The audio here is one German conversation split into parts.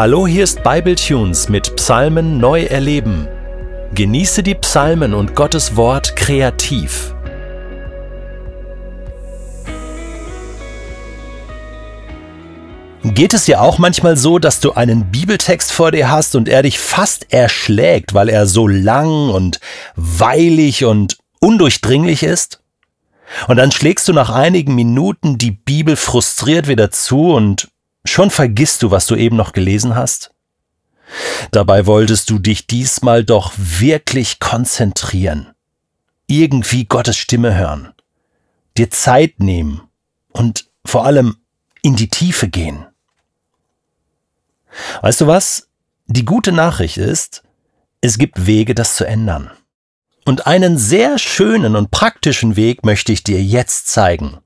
Hallo, hier ist Bibletunes mit Psalmen neu erleben. Genieße die Psalmen und Gottes Wort kreativ. Geht es dir auch manchmal so, dass du einen Bibeltext vor dir hast und er dich fast erschlägt, weil er so lang und weilig und undurchdringlich ist? Und dann schlägst du nach einigen Minuten die Bibel frustriert wieder zu und Schon vergisst du, was du eben noch gelesen hast? Dabei wolltest du dich diesmal doch wirklich konzentrieren, irgendwie Gottes Stimme hören, dir Zeit nehmen und vor allem in die Tiefe gehen. Weißt du was? Die gute Nachricht ist, es gibt Wege, das zu ändern. Und einen sehr schönen und praktischen Weg möchte ich dir jetzt zeigen.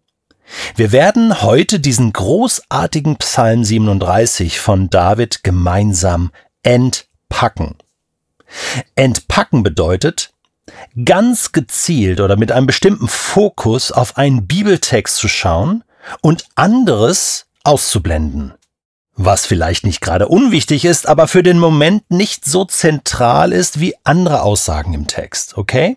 Wir werden heute diesen großartigen Psalm 37 von David gemeinsam entpacken. Entpacken bedeutet, ganz gezielt oder mit einem bestimmten Fokus auf einen Bibeltext zu schauen und anderes auszublenden. Was vielleicht nicht gerade unwichtig ist, aber für den Moment nicht so zentral ist wie andere Aussagen im Text, okay?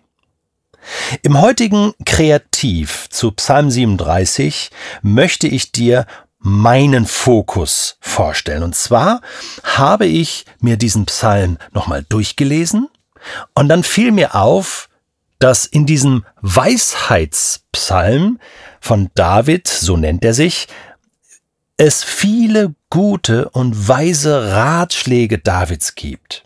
Im heutigen Kreativ zu Psalm 37 möchte ich dir meinen Fokus vorstellen. Und zwar habe ich mir diesen Psalm nochmal durchgelesen und dann fiel mir auf, dass in diesem Weisheitspsalm von David, so nennt er sich, es viele gute und weise Ratschläge Davids gibt.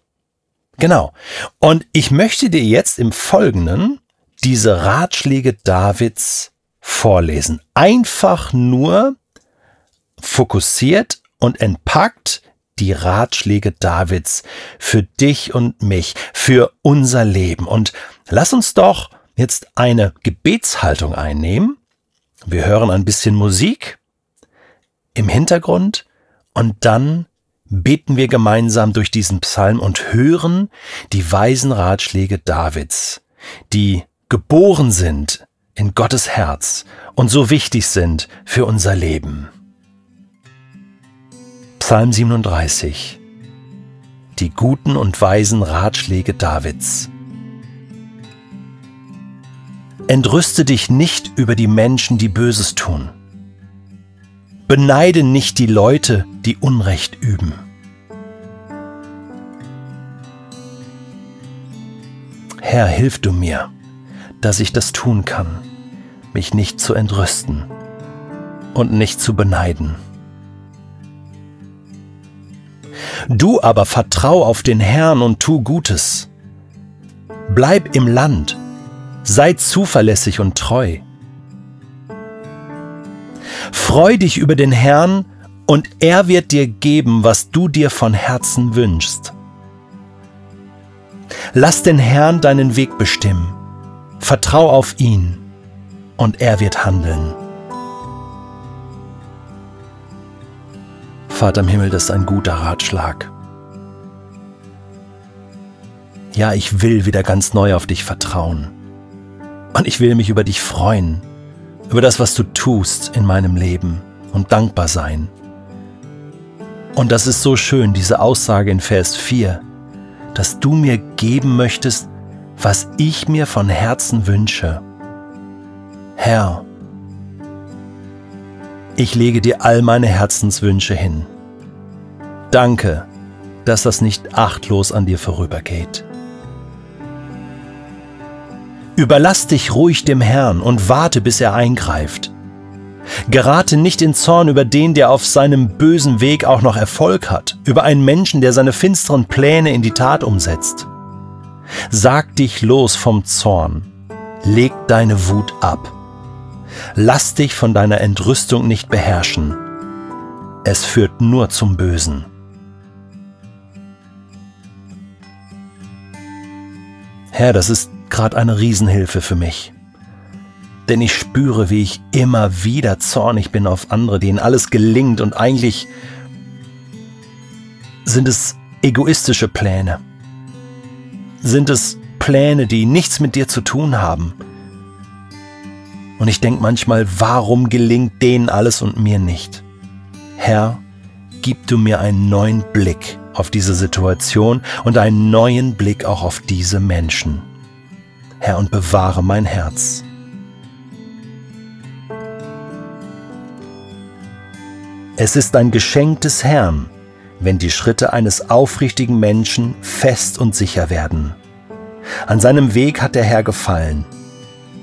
Genau. Und ich möchte dir jetzt im Folgenden diese Ratschläge Davids vorlesen. Einfach nur fokussiert und entpackt die Ratschläge Davids für dich und mich, für unser Leben. Und lass uns doch jetzt eine Gebetshaltung einnehmen. Wir hören ein bisschen Musik im Hintergrund und dann beten wir gemeinsam durch diesen Psalm und hören die weisen Ratschläge Davids, die geboren sind in Gottes Herz und so wichtig sind für unser Leben. Psalm 37 Die guten und weisen Ratschläge Davids Entrüste dich nicht über die Menschen, die Böses tun. Beneide nicht die Leute, die Unrecht üben. Herr, hilf du mir dass ich das tun kann, mich nicht zu entrüsten und nicht zu beneiden. Du aber vertrau auf den Herrn und tu Gutes. Bleib im Land, sei zuverlässig und treu. Freu dich über den Herrn, und er wird dir geben, was du dir von Herzen wünschst. Lass den Herrn deinen Weg bestimmen Vertrau auf ihn und er wird handeln. Vater im Himmel, das ist ein guter Ratschlag. Ja, ich will wieder ganz neu auf dich vertrauen. Und ich will mich über dich freuen, über das, was du tust in meinem Leben und dankbar sein. Und das ist so schön, diese Aussage in Vers 4, dass du mir geben möchtest, was ich mir von Herzen wünsche. Herr, ich lege dir all meine Herzenswünsche hin. Danke, dass das nicht achtlos an dir vorübergeht. Überlass dich ruhig dem Herrn und warte, bis er eingreift. Gerate nicht in Zorn über den, der auf seinem bösen Weg auch noch Erfolg hat, über einen Menschen, der seine finsteren Pläne in die Tat umsetzt. Sag dich los vom Zorn, leg deine Wut ab. Lass dich von deiner Entrüstung nicht beherrschen. Es führt nur zum Bösen. Herr, das ist gerade eine Riesenhilfe für mich. Denn ich spüre, wie ich immer wieder zornig bin auf andere, denen alles gelingt und eigentlich sind es egoistische Pläne sind es Pläne, die nichts mit dir zu tun haben. Und ich denke manchmal, warum gelingt denen alles und mir nicht? Herr, gib du mir einen neuen Blick auf diese Situation und einen neuen Blick auch auf diese Menschen. Herr, und bewahre mein Herz. Es ist ein Geschenk des Herrn, wenn die Schritte eines aufrichtigen Menschen fest und sicher werden. An seinem Weg hat der Herr gefallen.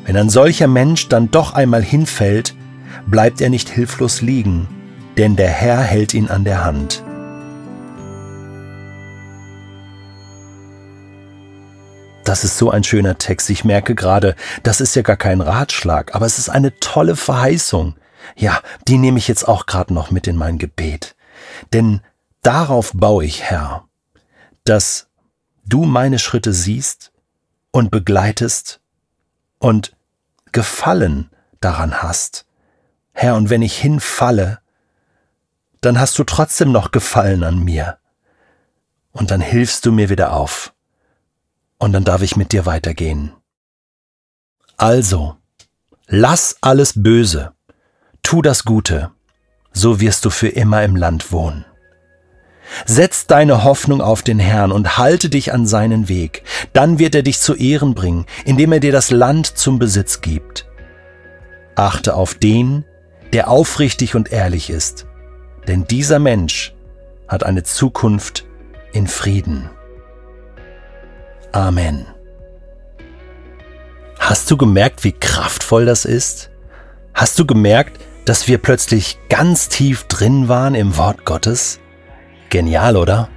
Wenn ein solcher Mensch dann doch einmal hinfällt, bleibt er nicht hilflos liegen, denn der Herr hält ihn an der Hand. Das ist so ein schöner Text. Ich merke gerade, das ist ja gar kein Ratschlag, aber es ist eine tolle Verheißung. Ja, die nehme ich jetzt auch gerade noch mit in mein Gebet. Denn darauf baue ich, Herr, dass du meine Schritte siehst und begleitest und Gefallen daran hast. Herr, und wenn ich hinfalle, dann hast du trotzdem noch Gefallen an mir. Und dann hilfst du mir wieder auf und dann darf ich mit dir weitergehen. Also, lass alles Böse, tu das Gute, so wirst du für immer im Land wohnen. Setz deine Hoffnung auf den Herrn und halte dich an seinen Weg, dann wird er dich zu Ehren bringen, indem er dir das Land zum Besitz gibt. Achte auf den, der aufrichtig und ehrlich ist, denn dieser Mensch hat eine Zukunft in Frieden. Amen. Hast du gemerkt, wie kraftvoll das ist? Hast du gemerkt, dass wir plötzlich ganz tief drin waren im Wort Gottes? Genial, oder?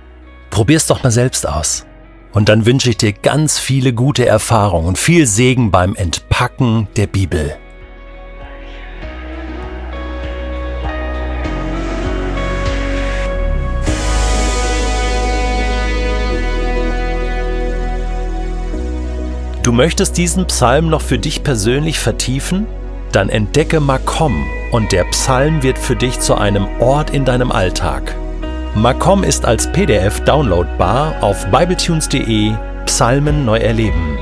Probier's doch mal selbst aus. Und dann wünsche ich dir ganz viele gute Erfahrungen und viel Segen beim Entpacken der Bibel. Du möchtest diesen Psalm noch für dich persönlich vertiefen? Dann entdecke Makom und der Psalm wird für dich zu einem Ort in deinem Alltag. Makom ist als PDF downloadbar auf bibletunes.de Psalmen neu erleben.